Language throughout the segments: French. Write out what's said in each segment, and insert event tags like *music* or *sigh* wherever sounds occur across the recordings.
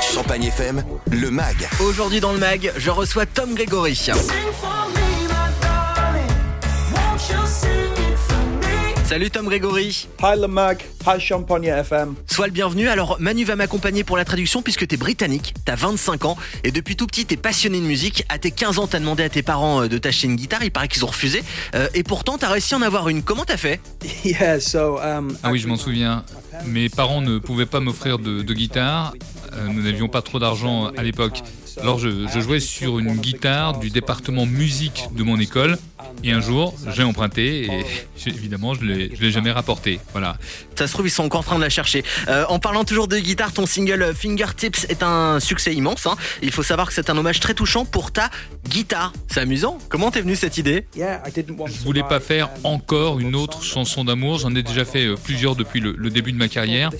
Champagne FM, le MAG. Aujourd'hui dans le mag, je reçois Tom Gregory. Salut Tom Gregory. Hi Le Mag, hi Champagne FM. Sois le bienvenu. Alors Manu va m'accompagner pour la traduction puisque t'es britannique, t'as 25 ans et depuis tout petit t'es passionné de musique. À tes 15 ans t'as demandé à tes parents euh, de t'acheter une guitare, il paraît qu'ils ont refusé. Euh, et pourtant t'as réussi à en avoir une. Comment t'as fait? *laughs* Yeah, so um, Ah oui, je m'en souviens. Mes parents ne pouvaient pas m'offrir de, guitare. Euh, nous n'avions pas trop d'argent à l'époque. Alors je jouais sur une guitare du département musique de mon école. Et un jour, j'ai emprunté et *laughs* j'ai- évidemment, je ne l'ai jamais rapporté. Voilà. Ça se trouve ils sont encore en train de la chercher. Euh, en parlant toujours de guitare, ton single euh, Fingertips est un succès immense. hein. Il faut savoir que c'est un hommage très touchant pour ta guitare. C'est amusant. Comment t'es venu cette idée? Yeah, I didn't want Je to voulais pas faire encore une autre chanson d'amour. J'en ai déjà fait euh, plusieurs depuis le, le début de ma carrière.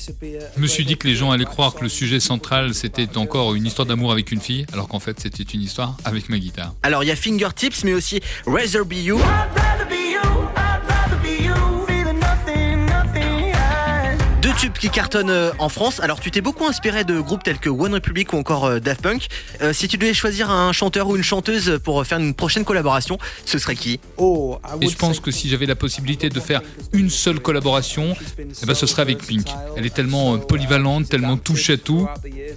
Je me suis dit que les gens allaient croire que le sujet central c'était encore une histoire d'amour avec une fille, alors qu'en fait c'était une histoire avec ma guitare. Alors il y a Fingertips mais aussi Razor Be You. Deux tubes qui cartonnent euh, en France. Alors tu t'es beaucoup inspiré de groupes tels que One Republic ou encore euh, Daft Punk. Euh, si tu devais choisir un chanteur ou une chanteuse pour faire une prochaine collaboration, ce serait qui? Oh, Et je pense que si j'avais la possibilité de faire une seule collaboration, eh ben, ce serait avec Pink. Elle est tellement polyvalente, tellement touche à tout.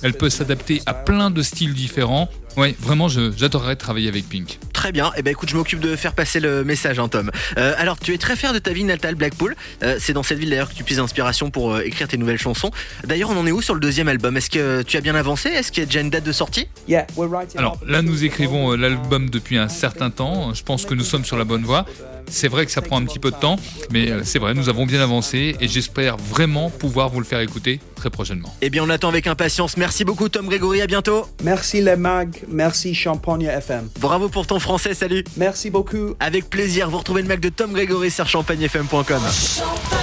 Elle peut s'adapter à plein de styles différents. Ouais, vraiment, j'adorerais travailler avec Pink. Très bien. Eh ben écoute, je m'occupe de faire passer le message, hein, Tom. Euh, alors tu es très fier de ta ville natale, Blackpool. Euh, c'est dans cette ville d'ailleurs que tu puises d'inspiration pour euh, écrire tes nouvelles chansons. D'ailleurs, on en est où sur le deuxième album? Est-ce que tu as bien avancé? Est-ce qu'il y a déjà une date de sortie? Yeah, we're writing Alors là, nous écrivons euh, l'album depuis un certain temps. Je pense que nous sommes sur la bonne voie. C'est vrai que ça prend un petit peu de temps, mais euh, c'est vrai, nous avons bien avancé et j'espère vraiment pouvoir vous le faire écouter très prochainement. Eh bien, on attend avec impatience. Merci beaucoup, Tom Grégory. À bientôt. Merci Le Mag, merci Champagne FM. Bravo pour ton français. Salut. Merci beaucoup. Avec plaisir, vous retrouvez le mec de Tom Grégory sur champagnefm.com. Champagne